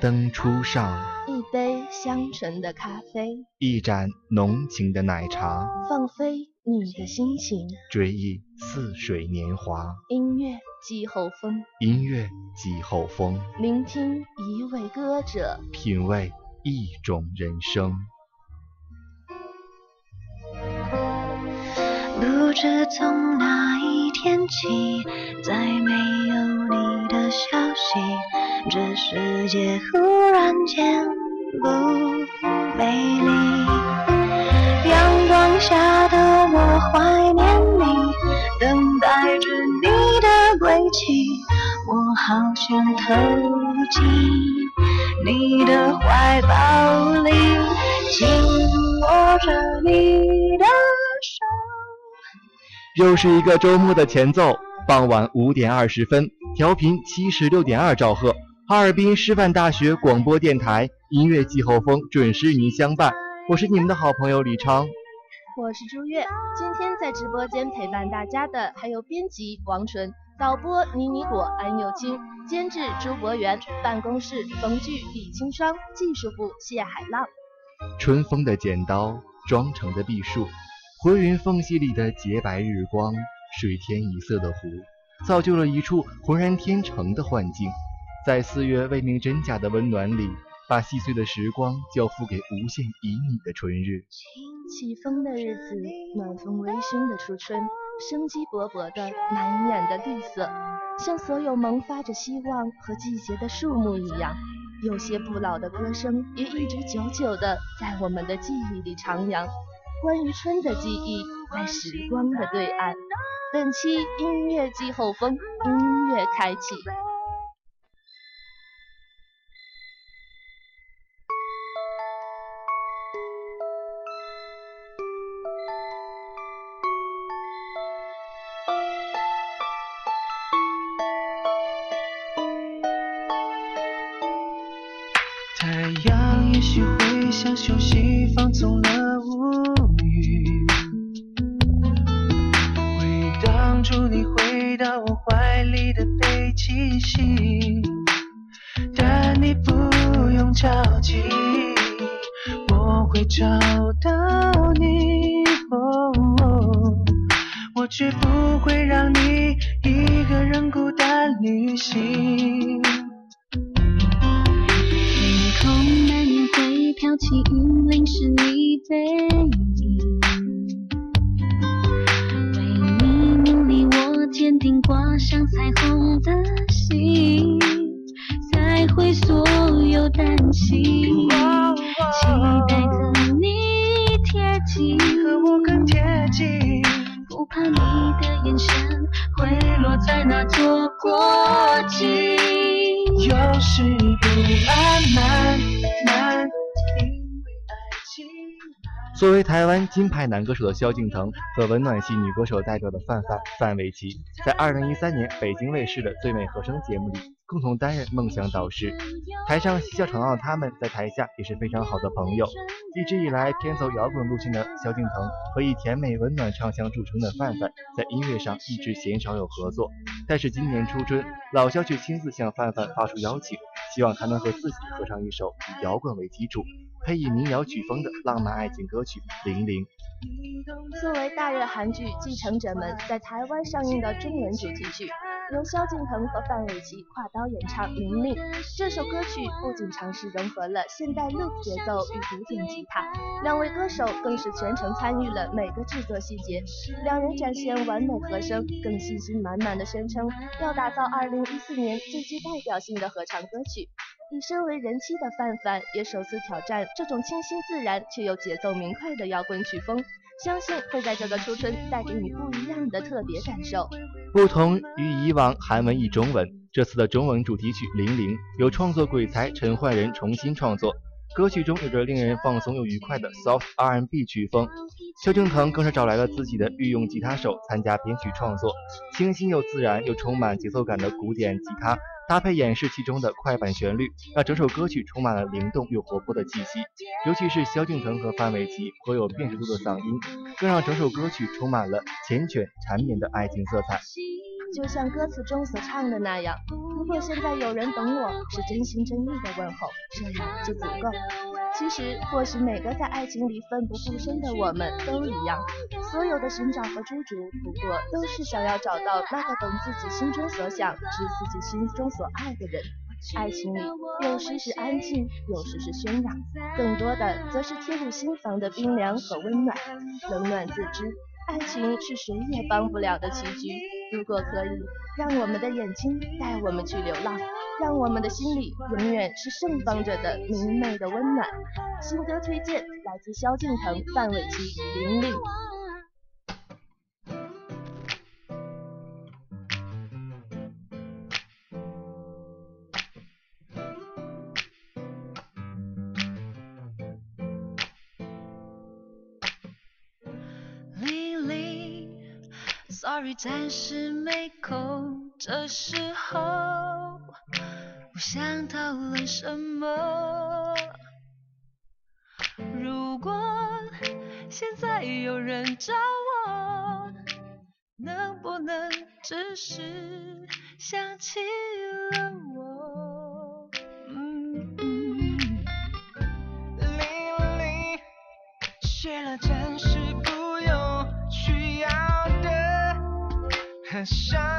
灯初上，一杯香醇的咖啡，一盏浓情的奶茶，放飞你的心情。追忆似水年华，音乐季候风，音乐季候风，聆听一位歌者，品味一种人生。不知从哪一天气，再没有你的消息，这世界忽然间不美丽。阳光下的我怀念你，等待着你的归期，我好想投进你的怀抱里，紧握着你的。又是一个周末的前奏，傍晚五点二十分，调频七十六点二兆赫，哈尔滨师范大学广播电台音乐季候风准时与您相伴。我是你们的好朋友李昌。我是朱月。今天在直播间陪伴大家的还有编辑王纯、导播倪妮果、安又清、监制朱博元、办公室冯剧、李清霜、技术部谢海浪。春风的剪刀，妆成的碧树，回云缝隙里的洁白日光，水天一色的湖，造就了一处浑然天成的幻境。在四月未明真假的温暖里，把细碎的时光交付给无限旖旎的春日。起风的日子，暖风微醺的初春，生机勃勃的满眼的绿色，像所有萌发着希望和季节的树木一样，有些不老的歌声也一直久久的在我们的记忆里徜徉。关于春的记忆，在时光的对岸。本期音乐季后风，音乐开启。作为台湾金牌男歌手的萧敬腾和温暖系女歌手代表的范范范玮琪，在二零一三年北京卫视的最美和声节目里，共同担任梦想导师。台上嬉笑吵闹的他们，在台下也是非常好的朋友。一直以来偏走摇滚路线的萧敬腾和以甜美温暖唱腔著称的范范，在音乐上一直鲜少有合作。但是今年初春，老萧却亲自向范范发出邀请，希望他能和自己合唱一首以摇滚为基础，配以民谣曲风的浪漫爱情歌曲《零零》。作为大热韩剧《继承者们》在台湾上映的中文主题曲，由萧敬腾和范玮琪跨刀演唱《玲玲》。这首歌曲不仅尝试融合了现代 loop 节奏与古典吉他，两位歌手更是全程参与了每个制作细节。两人展现完美和声，更信心满满的宣称要打造2014年最具代表性的合唱歌曲。以身为人妻的范范也首次挑战这种清新自然却又节奏明快的摇滚曲风，相信会在这个初春带给你不一样的特别感受。不同于以往韩文译中文，这次的中文主题曲《零零》由创作鬼才陈奂仁重新创作。歌曲中有着令人放松又愉快的 soft R&B 曲风，萧敬腾更是找来了自己的御用吉他手参加编曲创作，清新又自然又充满节奏感的古典吉他搭配演示其中的快板旋律，让整首歌曲充满了灵动又活泼的气息。尤其是萧敬腾和范玮琪颇有辨识度的嗓音，更让整首歌曲充满了缱绻缠绵的爱情色彩。就像歌词中所唱的那样，如果现在有人懂我，是真心真意的问候，这样就足够。其实，或许每个在爱情里奋不顾身的我们都一样，所有的寻找和追逐，不过都是想要找到那个懂自己心中所想、知自己心中所爱的人。爱情里有时是安静，有时是喧嚷，更多的则是贴入心房的冰凉和温暖。冷暖自知，爱情是谁也帮不了的棋局。如果可以，让我们的眼睛带我们去流浪，让我们的心里永远是盛放着的明媚的温暖。新歌推荐来自萧敬腾、范玮琪、玲玲。，Sorry，暂时没空，这时候想讨论什么。如果现在有人找我，能不能只是想起了我？嗯嗯。零零，写了暂时不用需要的和想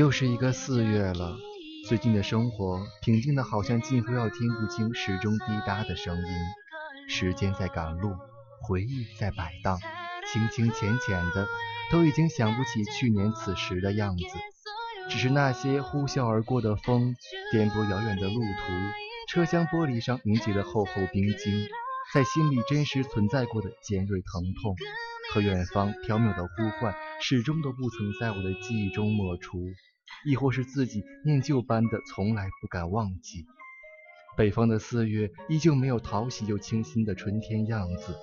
又是一个四月了，最近的生活平静的好像近乎要听不清时钟滴答的声音。时间在赶路，回忆在摆荡，清清浅浅的，都已经想不起去年此时的样子。只是那些呼啸而过的风，颠簸遥远的路途，车厢玻璃上凝结的厚厚冰晶，在心里真实存在过的尖锐疼痛和远方缥缈的呼唤，始终都不曾在我的记忆中抹除，亦或是自己念旧般的从来不敢忘记。北方的四月依旧没有讨喜又清新的春天样子，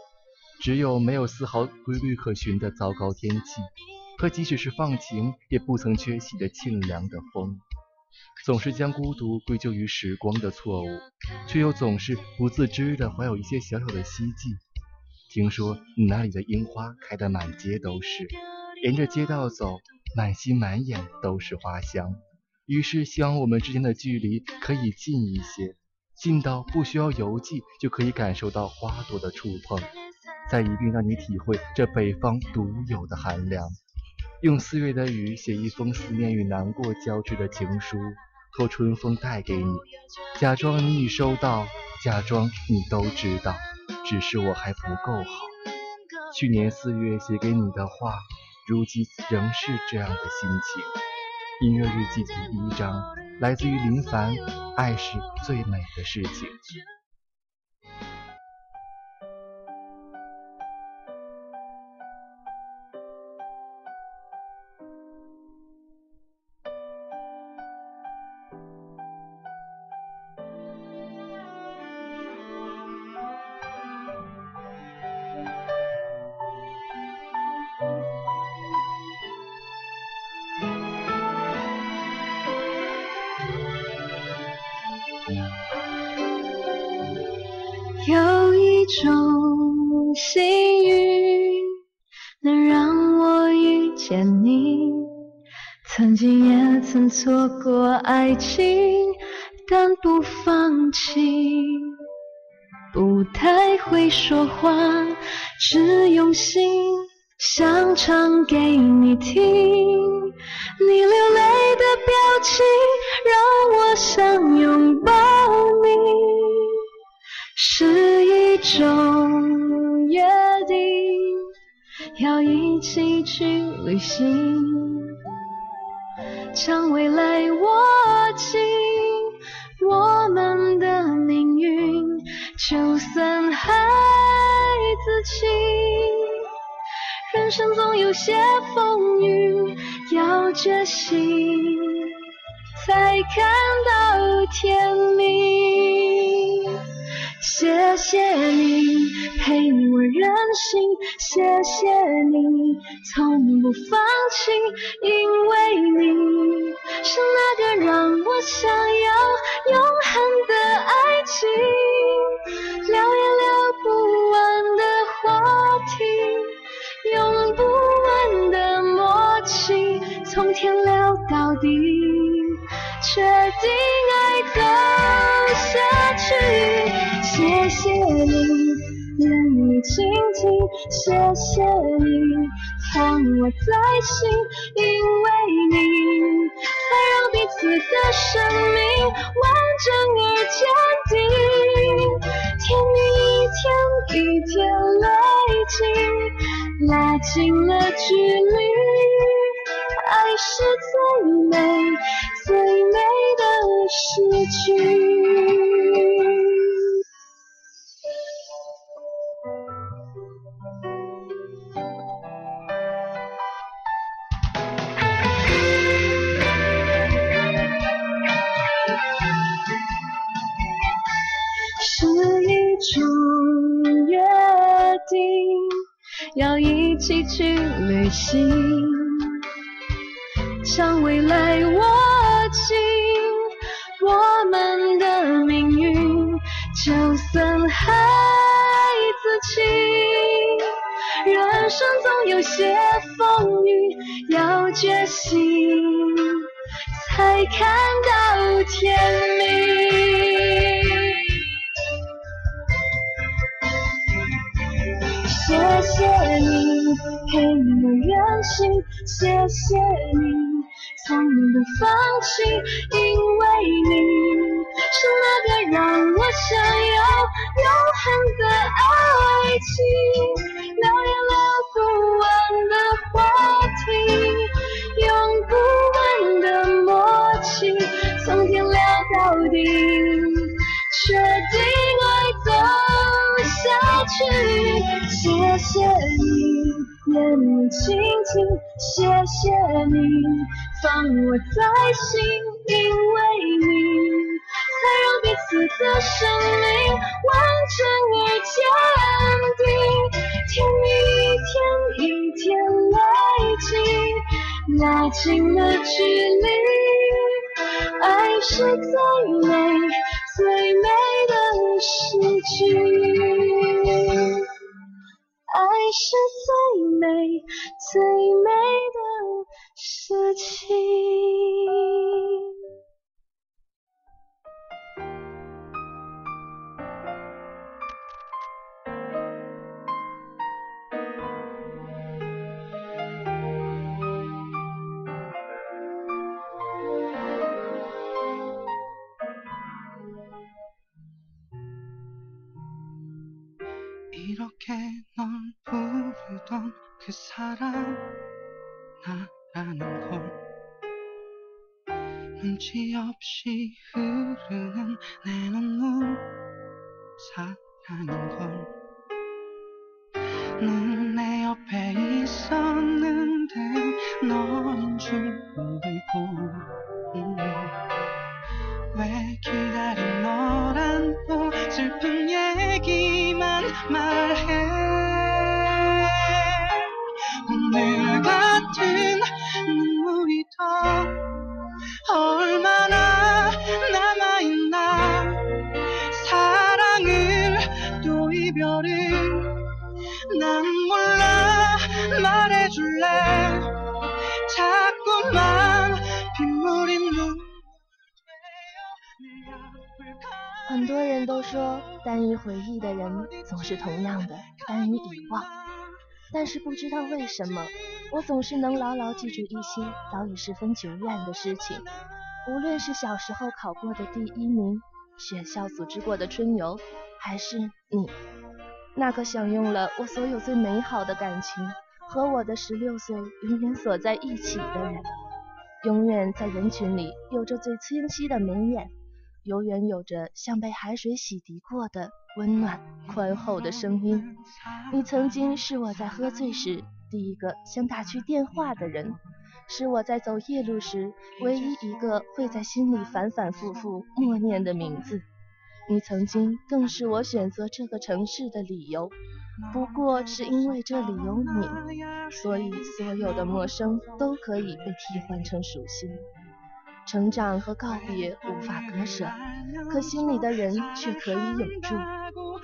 只有没有丝毫规律可循的糟糕天气，和即使是放晴也不曾缺席的沁凉的风。总是将孤独归咎于时光的错误，却又总是不自知的怀有一些小小的希冀。听说你那里的樱花开得满街都是，沿着街道走，满心满眼都是花香。于是希望我们之间的距离可以近一些，近到不需要邮寄就可以感受到花朵的触碰，再一并让你体会这北方独有的寒凉。用四月的雨写一封思念与难过交织的情书，托春风带给你，假装你已收到，假装你都知道，只是我还不够好。去年四月写给你的话，如今仍是这样的心情。音乐日记第一章，来自于林凡，爱是最美的事情。情，但不放弃。不太会说话，有些风雨要决心，才看到天明。谢谢你陪我任性，谢谢你从不放弃，因为你是那个让我想要永恒的爱情，从天聊到地，确定爱走下去。谢谢你，愿你倾听，谢谢你放我在心，因为你才让彼此的生命完整而坚定。甜蜜一天一天累积。拉近了距离，是最美最美的诗句。是一种约定。要一起去旅行，将未来握紧，我们的命运就算孩子气。人生总有些风雨要决心，才看到天明。谢谢你陪我任性，谢谢你从不放弃，因为你是那个让我想要永恒的爱情，聊也聊不完的话题，用不完的默契，从天聊到底，确定爱走下去。谢谢你，愿意倾听。谢谢你，放我在心，因为你才让彼此的生命完整而坚定。甜蜜一天一天累积，拉近了距离。爱是最美最美的诗句。爱是最美最美的事情。이렇게널부르던 그 사람 나라는 걸 눈치 없이 흐르는 내 눈물 사랑인 걸 知道为什么，我总是能牢牢记住一些早已十分久远的事情。无论是小时候考过的第一名，学校组织过的春游，还是你，那个享用了我所有最美好的感情，和我的十六岁永远锁在一起的人，永远在人群里有着最清晰的眉眼，永远有着像被海水洗涤过的。温暖宽厚的声音，你曾经是我在喝醉时第一个想打去电话的人，是我在走夜路时唯一一个会在心里反反复复默念的名字。你曾经更是我选择这个城市的理由，不过是因为这里有你，所以所有的陌生都可以被替换成熟悉。成长和告别无法割舍，可心里的人却可以永驻。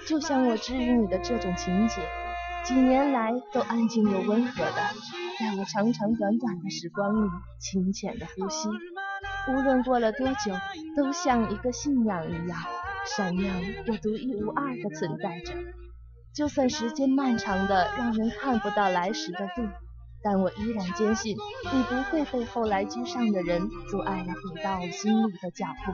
就像我治愈你的这种情节，几年来都安静又温和的，在我长长短短的时光里浅浅的呼吸。无论过了多久，都像一个信仰一样，闪亮又独一无二的存在着。就算时间漫长的让人看不到来时的路。但我依然坚信，你不会被后来居上的人阻碍了回到我心里的脚步。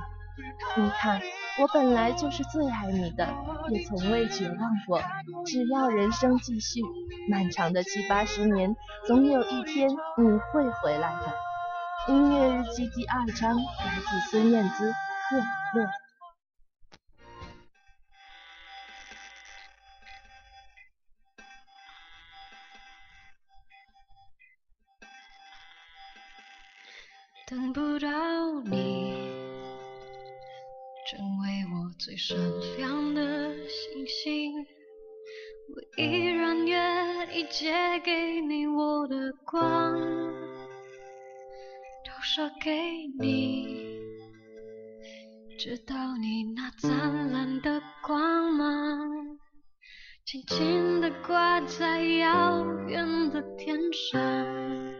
你看，我本来就是最爱你的，也从未绝望过。只要人生继续，漫长的七八十年，总有一天你会回来的。音乐日记第二章，来自孙燕姿，贺乐。等不到你，成为我最闪亮的星星。我依然愿意借给你我的光，投射给你，直到你那灿烂的光芒，轻轻地挂在遥远的天上。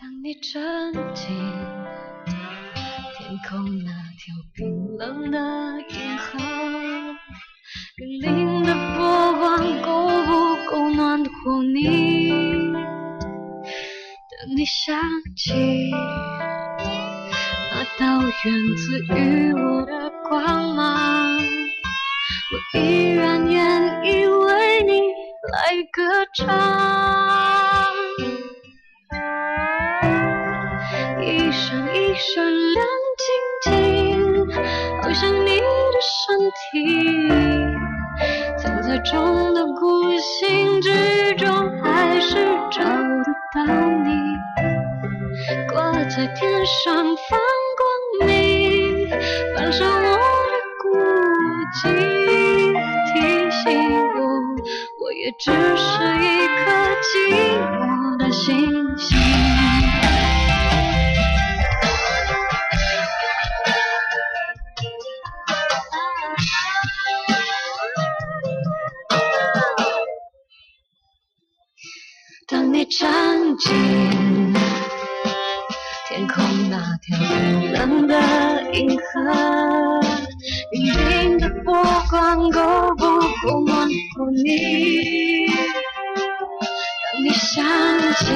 当你沉浸天空那条冰冷的银河，粼粼的波光够不够暖和你？当你想起那道源自于我的光芒，我依然愿意为你来歌唱。闪亮晶晶，好像你的身体。藏在众的孤星之中，还是找得到你。挂在天上放光明，反射我的孤寂，提醒我，我也只是一颗寂寞的星星。当你站进天空那条冰冷的银河，粼粼的波光够不够暖和你？当你想起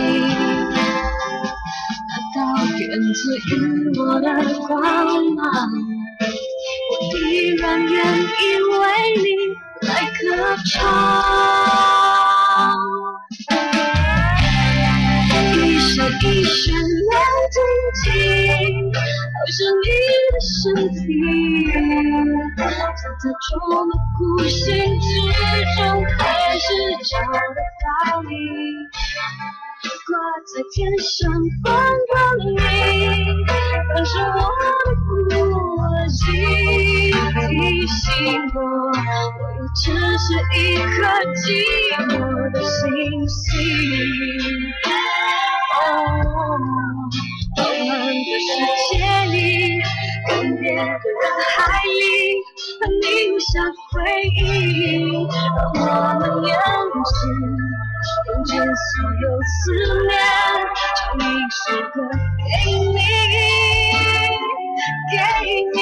那道源自于我的光芒，我依然愿意为你来歌唱。一闪亮晶晶，好像你的身体，藏在众的孤星之中，还是找得到你。挂在天上放光明，反射我的孤寂，提醒我，我也只是一颗寂寞的星星。茫茫的世界里，更别的人海里，和你留下回忆，让我们用心间所有思念唱一首歌给你。给你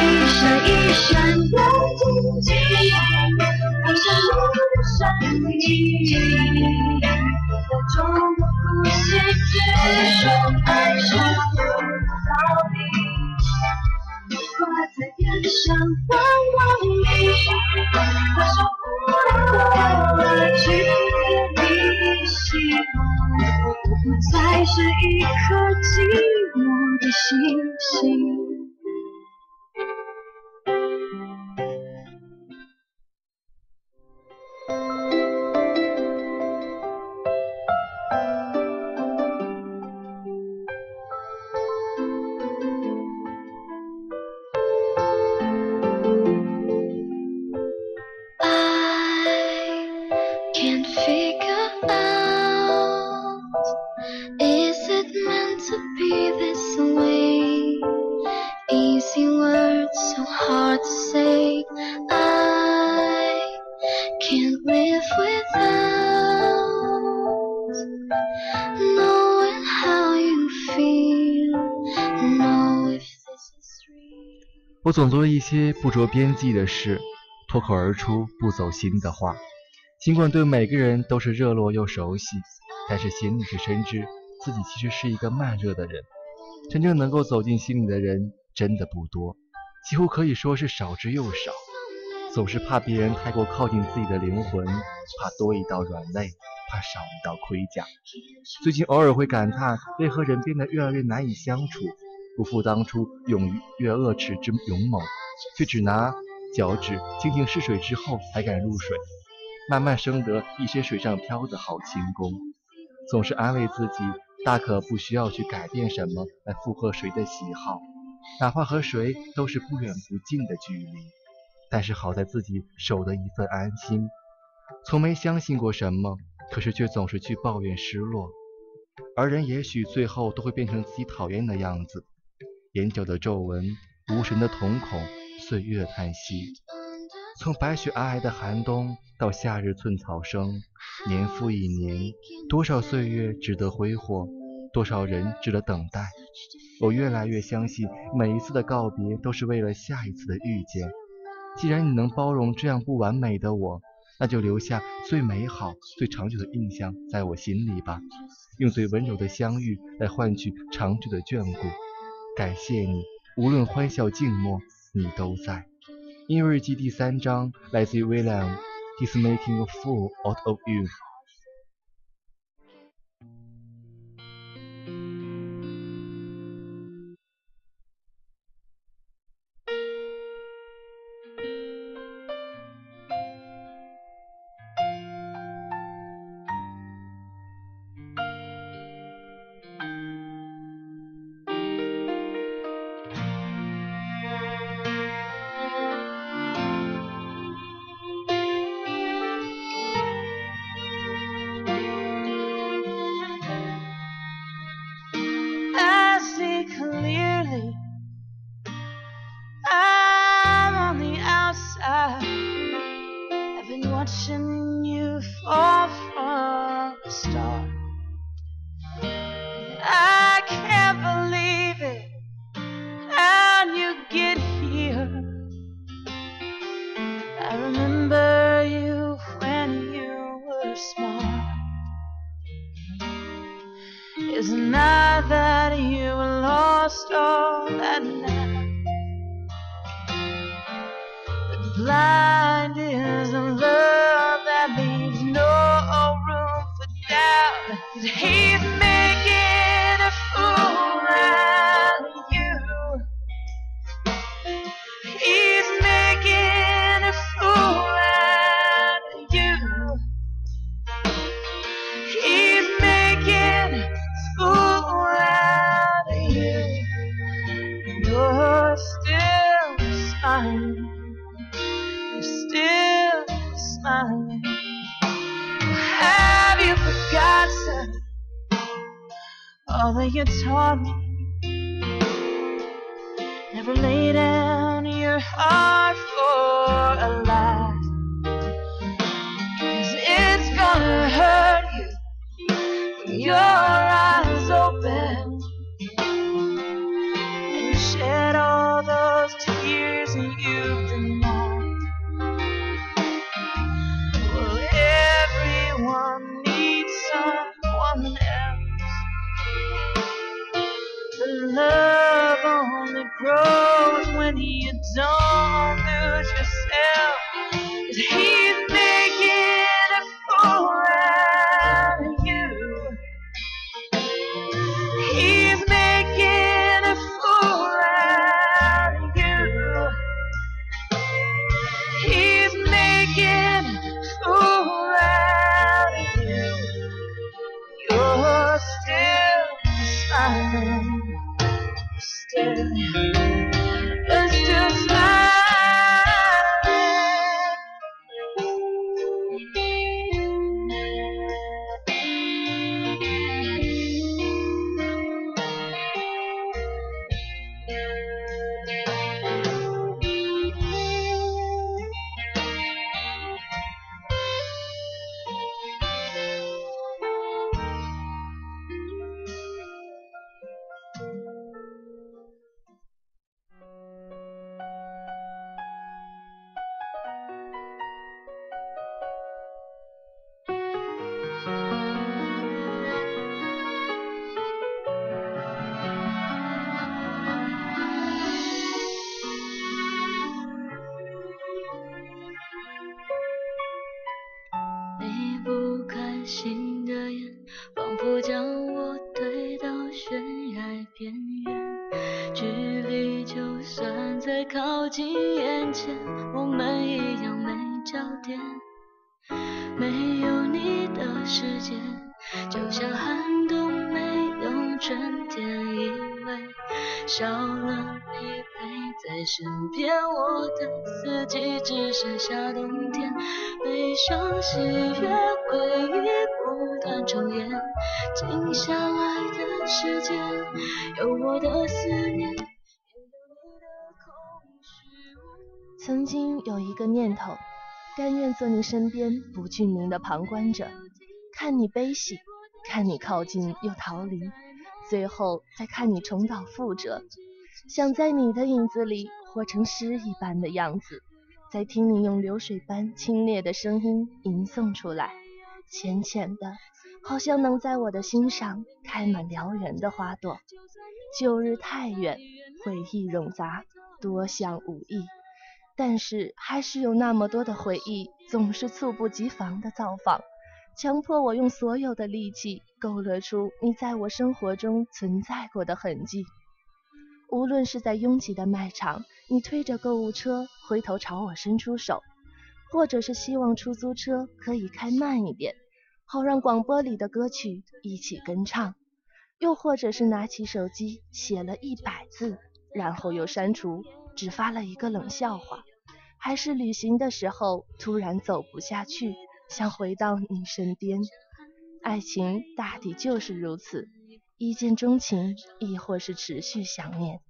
一闪一闪亮晶晶好像你的身体在中国呼吸着说爱我想问问你，我守护了我去的希望，不再是一颗寂寞的星星。总做一些不着边际的事，脱口而出不走心的话。尽管对每个人都是热络又熟悉，但是心里却深知自己其实是一个慢热的人。真正能够走进心里的人真的不多，几乎可以说是少之又少。总是怕别人太过靠近自己的灵魂，怕多一道软肋，怕少一道盔甲。最近偶尔会感叹，为何人变得越来越难以相处。不复当初勇于越恶齿之勇猛，却只拿脚趾轻轻试水之后才敢入水，慢慢生得一身水上漂的好轻功。总是安慰自己，大可不需要去改变什么来附和谁的喜好，哪怕和谁都是不远不近的距离。但是好在自己守得一份安心，从没相信过什么，可是却总是去抱怨失落。而人也许最后都会变成自己讨厌的样子。眼角的皱纹，无神的瞳孔，岁月叹息。从白雪皑皑的寒冬到夏日寸草生，年复一年，多少岁月值得挥霍，多少人值得等待。我越来越相信，每一次的告别都是为了下一次的遇见。既然你能包容这样不完美的我，那就留下最美好、最长久的印象在我心里吧。用最温柔的相遇来换取长久的眷顾。感谢你，无论欢笑静默，你都在。音乐日记第三章来自于 William，He's making a fool out of you。you 我们一样没焦点。没有你的世界，就像寒冬没有春天，因为少了你陪在身边，我的四季只剩下冬天。悲伤、喜悦、回忆不断重演，静下来的时间，有我的思念。曾经有一个念头，甘愿做你身边不具名的旁观者，看你悲喜，看你靠近又逃离，最后再看你重蹈覆辙，想在你的影子里活成诗一般的样子。再听你用流水般清冽的声音吟诵出来，浅浅的，好像能在我的心上开满撩人的花朵。旧日太远，回忆冗杂，多想无益，但是还是有那么多的回忆，总是猝不及防的造访，强迫我用所有的力气勾勒出你在我生活中存在过的痕迹。无论是在拥挤的卖场，你推着购物车回头朝我伸出手，或者是希望出租车可以开慢一点，好让广播里的歌曲一起跟唱；又或者是拿起手机写了一百字，然后又删除，只发了一个冷笑话；还是旅行的时候突然走不下去，想回到你身边。爱情大抵就是如此。一见钟情，亦或是持续想念。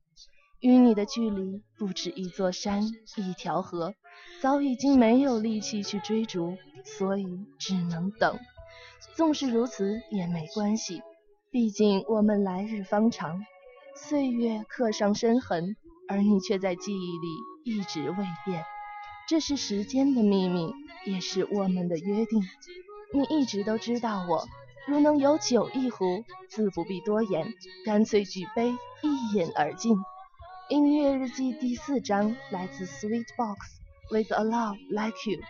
与你的距离不止一座山、一条河，早已经没有力气去追逐，所以只能等。纵是如此也没关系，毕竟我们来日方长。岁月刻上深痕，而你却在记忆里一直未变。这是时间的秘密，也是我们的约定。你一直都知道我。如能有酒一壶，自不必多言，干脆举杯一饮而尽。音乐日记第四章来自 Sweet Box，With a Love Like You。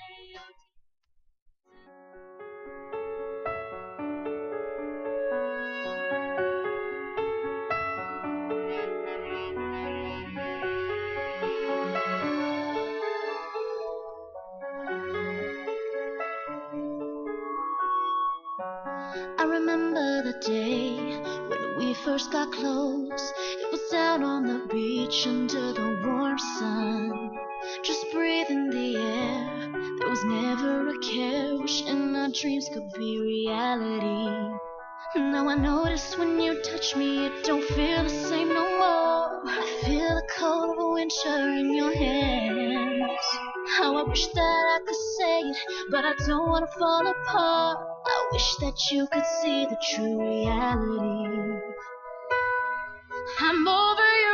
Close. It was out on the beach under the warm sun. Just breathing the air. There was never a care. Wishing our dreams could be reality. Now I notice when you touch me, it don't feel the same no more. I feel the cold of winter in your hands. How I wish that I could say it, but I don't wanna fall apart. I wish that you could see the true reality. I'm over your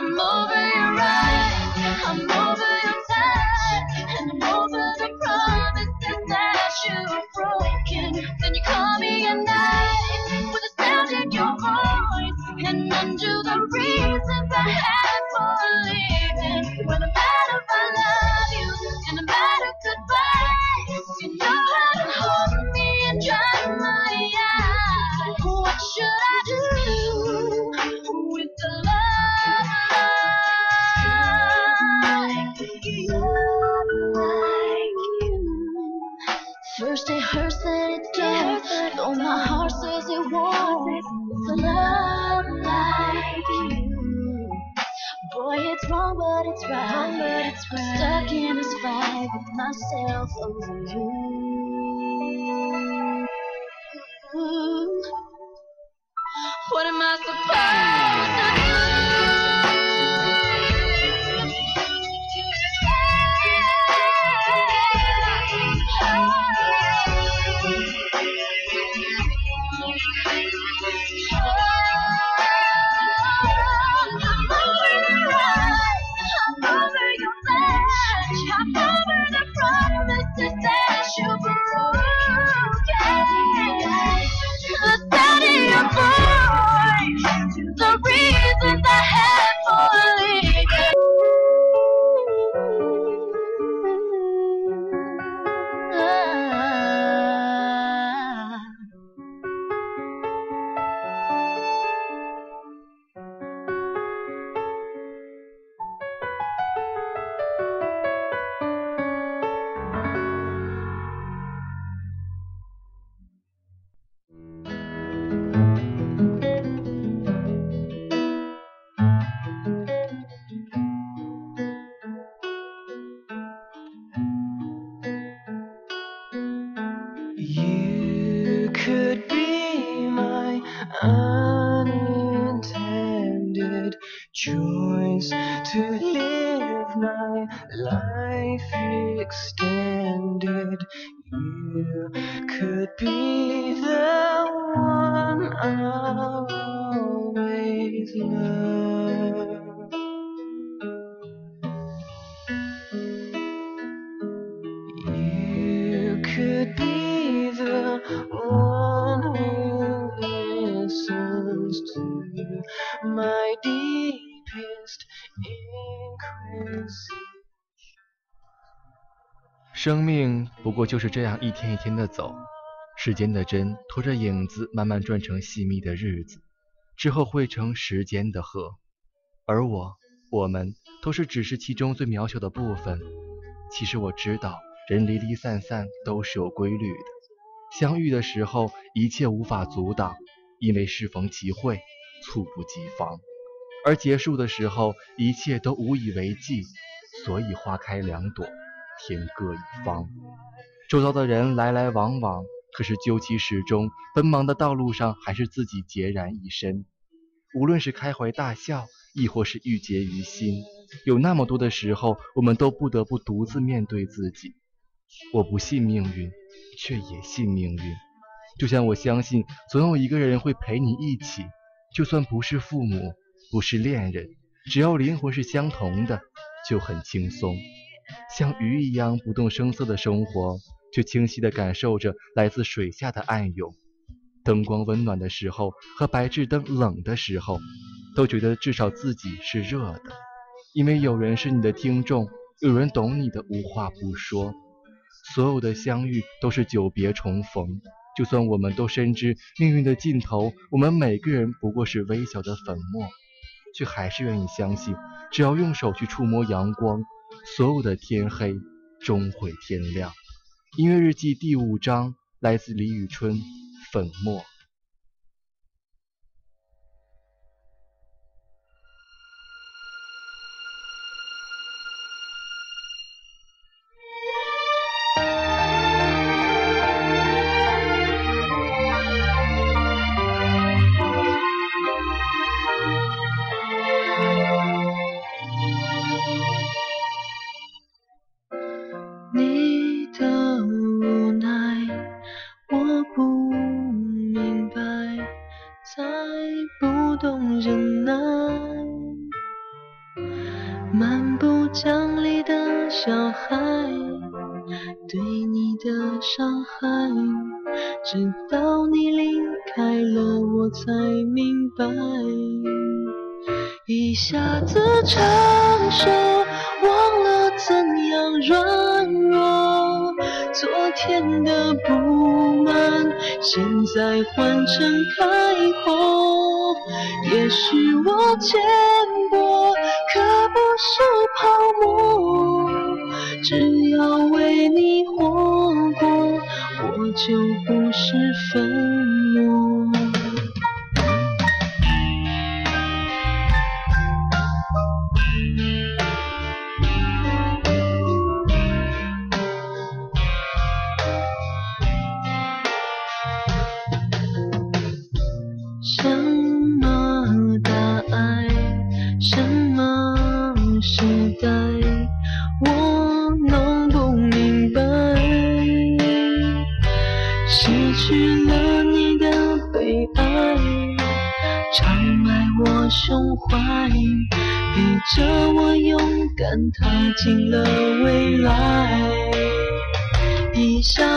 I'm over your eyes, I'm 就是这样一天一天的走，时间的针拖着影子慢慢转成细密的日子，之后汇成时间的河。而我，我们都是只是其中最渺小的部分。其实我知道，人离离散散都是有规律的。相遇的时候，一切无法阻挡，因为适逢其会，猝不及防；而结束的时候，一切都无以为继，所以花开两朵，天各一方。周遭的人来来往往，可是究其始终，奔忙的道路上还是自己孑然一身。无论是开怀大笑，亦或是郁结于心，有那么多的时候，我们都不得不独自面对自己。我不信命运，却也信命运。就像我相信，总有一个人会陪你一起，就算不是父母，不是恋人，只要灵魂是相同的，就很轻松。像鱼一样不动声色的生活，却清晰地感受着来自水下的暗涌。灯光温暖的时候和白炽灯冷的时候，都觉得至少自己是热的，因为有人是你的听众，有人懂你的无话不说。所有的相遇都是久别重逢，就算我们都深知命运的尽头，我们每个人不过是微小的粉末，却还是愿意相信，只要用手去触摸阳光，所有的天黑终会天亮。音乐日记第五章来自李宇春，粉末。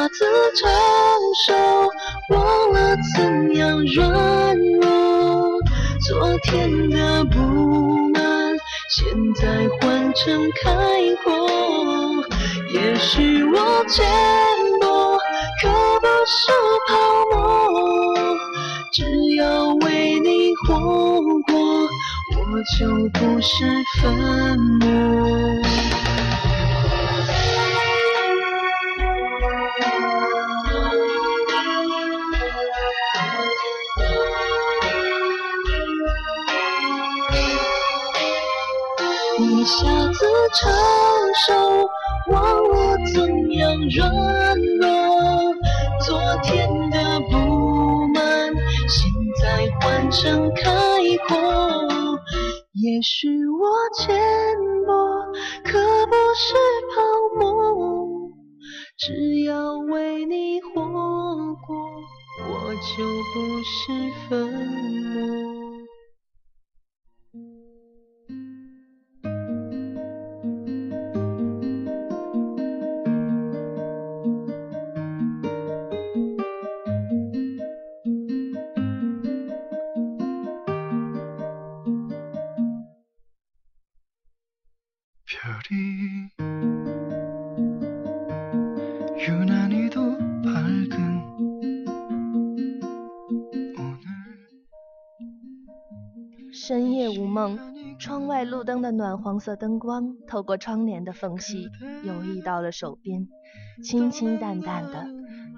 下子成熟，忘了怎样软弱。昨天的不满，现在换成开阔。也许我浅薄，可不是泡沫。只要为你活过，我就不是粉末。一下子成熟，忘了怎样软弱。昨天的不满，现在换成开阔。也许我浅薄，可不是泡沫。只要为你活过，我就不是粉末。深夜无梦，窗外路灯的暖黄色灯光透过窗帘的缝隙游弋到了手边，清清淡淡的，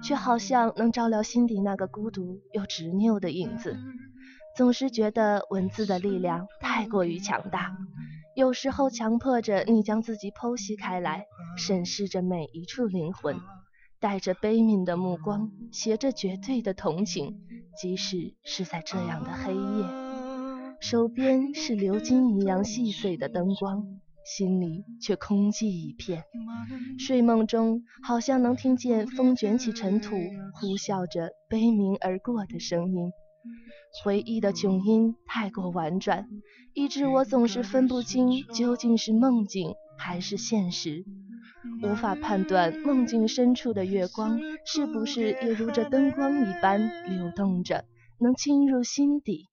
却好像能照亮心底那个孤独又执拗的影子。总是觉得文字的力量太过于强大，有时候强迫着你将自己剖析开来，审视着每一处灵魂，带着悲悯的目光，携着绝对的同情，即使是在这样的黑夜。手边是流金一样细碎的灯光，心里却空寂一片。睡梦中好像能听见风卷起尘土，呼啸着悲鸣而过的声音。回忆的琼音太过婉转，以致我总是分不清究竟是梦境还是现实，无法判断梦境深处的月光是不是也如这灯光一般流动着，能侵入心底。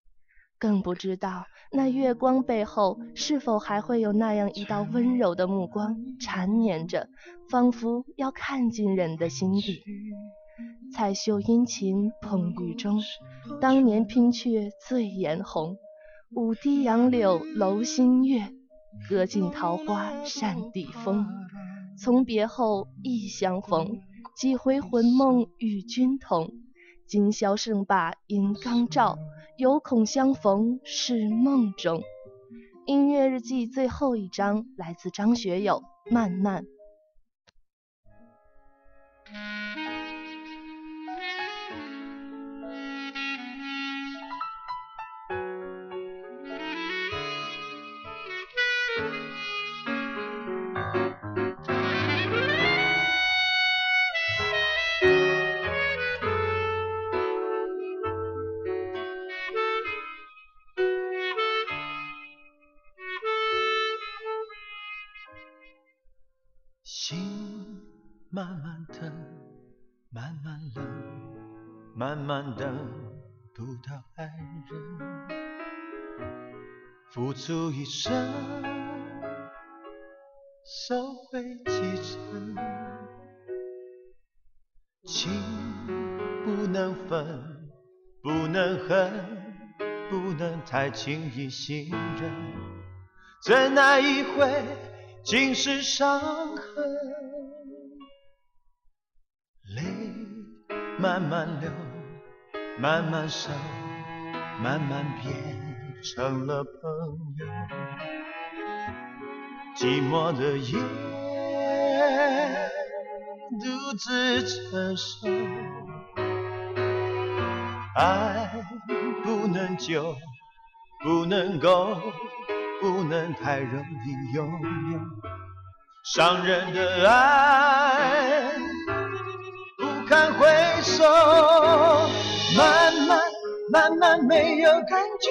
更不知道那月光背后是否还会有那样一道温柔的目光缠绵着，仿佛要看进人的心底。彩袖殷勤捧玉钟，当年拼却醉颜红。舞堤杨柳楼新月，歌尽桃花扇底风。从别后亦相逢，几回魂梦与君同。今宵胜罢银缸照，犹恐相逢是梦中。音乐日记最后一章来自张学友《慢慢》。慢付一生，收回几成，情不能分，不能恨，不能太轻易信任，真爱一回尽是伤痕。泪慢慢流，慢慢收，慢慢变成了朋友。寂寞的夜，独自承受。爱不能久，不能够，不能太容易拥有。伤人的爱。不堪回首，慢慢慢慢没有感觉，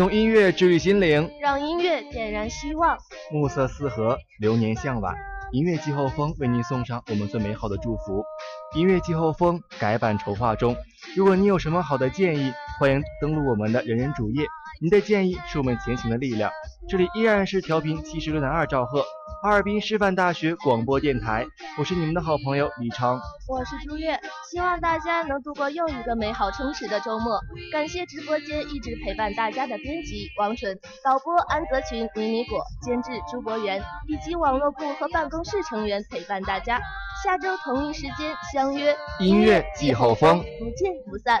用音乐治愈心灵，让音乐点燃希望。暮色四合，流年向晚，音乐季候风为您送上我们最美好的祝福。音乐季候风改版筹划中，如果你有什么好的建议，欢迎登录我们的人人主页。您的建议是我们前行的力量。这里依然是调频七十六点二兆赫，哈尔滨师范大学广播电台。我是你们的好朋友李昌，我是朱月。希望大家能度过又一个美好充实的周末。感谢直播间一直陪伴大家的编辑王纯、导播安泽群、迷你果、监制朱博元以及网络部和办公室成员陪伴大家。下周同一时间相约音乐季后风，不见不散。